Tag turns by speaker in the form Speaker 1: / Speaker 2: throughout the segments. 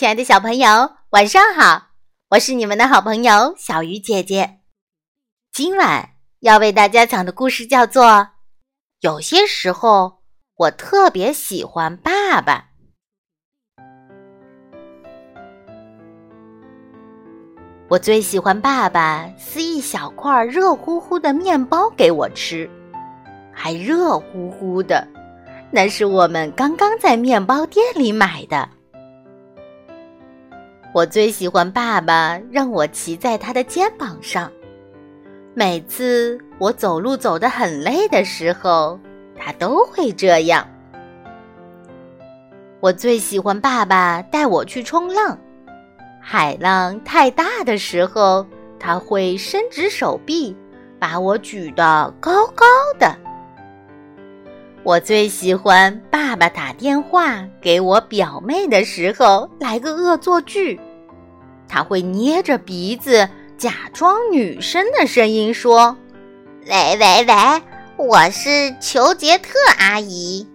Speaker 1: 亲爱的小朋友，晚上好！我是你们的好朋友小鱼姐姐。今晚要为大家讲的故事叫做《有些时候我特别喜欢爸爸》。我最喜欢爸爸撕一小块热乎乎的面包给我吃，还热乎乎的，那是我们刚刚在面包店里买的。我最喜欢爸爸让我骑在他的肩膀上，每次我走路走得很累的时候，他都会这样。我最喜欢爸爸带我去冲浪。海浪太大的时候，他会伸直手臂，把我举得高高的。我最喜欢爸爸打电话给我表妹的时候来个恶作剧，他会捏着鼻子，假装女生的声音说：“喂喂喂，我是裘杰特阿姨。”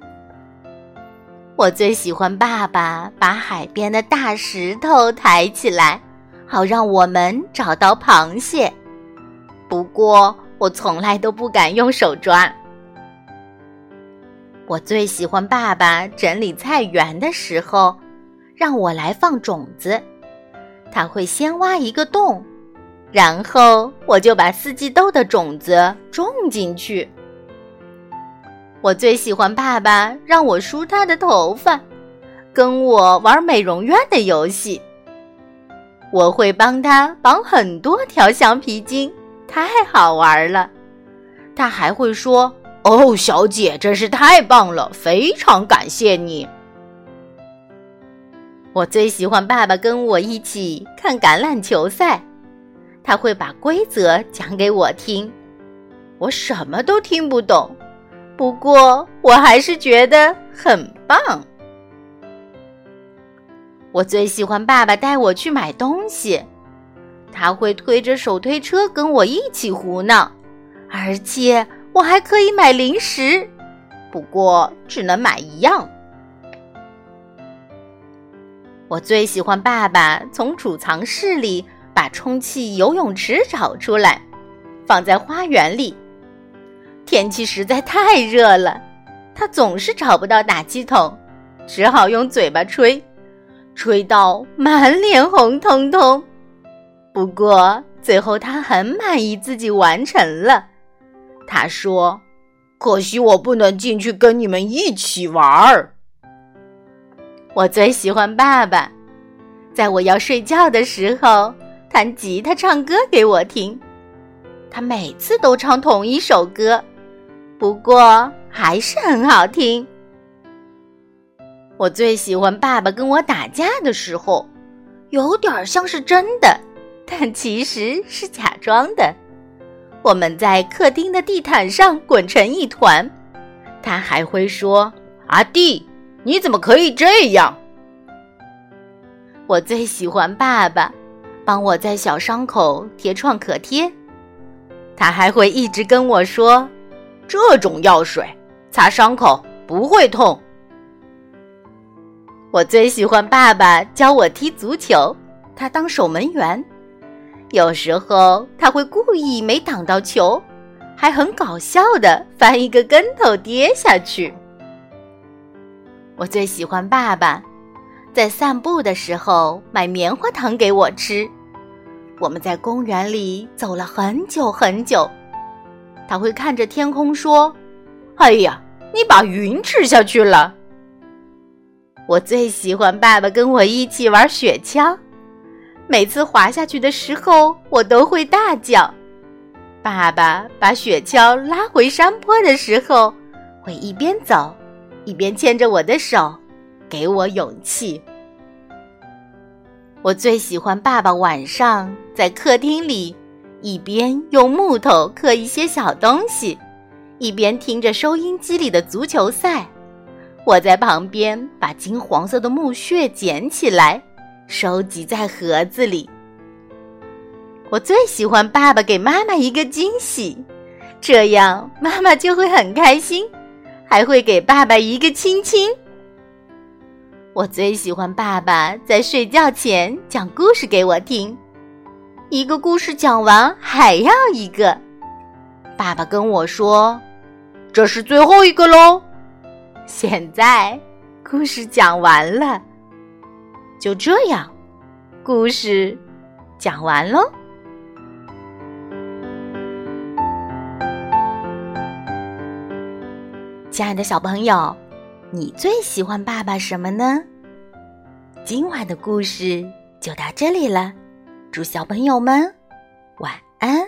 Speaker 1: 我最喜欢爸爸把海边的大石头抬起来，好让我们找到螃蟹。不过我从来都不敢用手抓。我最喜欢爸爸整理菜园的时候，让我来放种子。他会先挖一个洞，然后我就把四季豆的种子种进去。我最喜欢爸爸让我梳他的头发，跟我玩美容院的游戏。我会帮他绑很多条橡皮筋，太好玩了。他还会说：“哦，小姐，真是太棒了，非常感谢你。”我最喜欢爸爸跟我一起看橄榄球赛，他会把规则讲给我听，我什么都听不懂。不过，我还是觉得很棒。我最喜欢爸爸带我去买东西，他会推着手推车跟我一起胡闹，而且我还可以买零食，不过只能买一样。我最喜欢爸爸从储藏室里把充气游泳池找出来，放在花园里。天气实在太热了，他总是找不到打气筒，只好用嘴巴吹，吹到满脸红彤彤。不过最后他很满意自己完成了。他说：“可惜我不能进去跟你们一起玩儿。”我最喜欢爸爸，在我要睡觉的时候弹吉他唱歌给我听，他每次都唱同一首歌。不过还是很好听。我最喜欢爸爸跟我打架的时候，有点像是真的，但其实是假装的。我们在客厅的地毯上滚成一团，他还会说：“阿弟，你怎么可以这样？”我最喜欢爸爸帮我在小伤口贴创可贴，他还会一直跟我说。这种药水擦伤口不会痛。我最喜欢爸爸教我踢足球，他当守门员，有时候他会故意没挡到球，还很搞笑的翻一个跟头跌下去。我最喜欢爸爸在散步的时候买棉花糖给我吃，我们在公园里走了很久很久。他会看着天空说：“哎呀，你把云吃下去了。”我最喜欢爸爸跟我一起玩雪橇，每次滑下去的时候，我都会大叫。爸爸把雪橇拉回山坡的时候，会一边走，一边牵着我的手，给我勇气。我最喜欢爸爸晚上在客厅里。一边用木头刻一些小东西，一边听着收音机里的足球赛。我在旁边把金黄色的木屑捡起来，收集在盒子里。我最喜欢爸爸给妈妈一个惊喜，这样妈妈就会很开心，还会给爸爸一个亲亲。我最喜欢爸爸在睡觉前讲故事给我听，一个故事讲完还要一个。爸爸跟我说：“这是最后一个喽。”现在故事讲完了，就这样，故事讲完喽。亲爱的小朋友，你最喜欢爸爸什么呢？今晚的故事就到这里了，祝小朋友们晚安。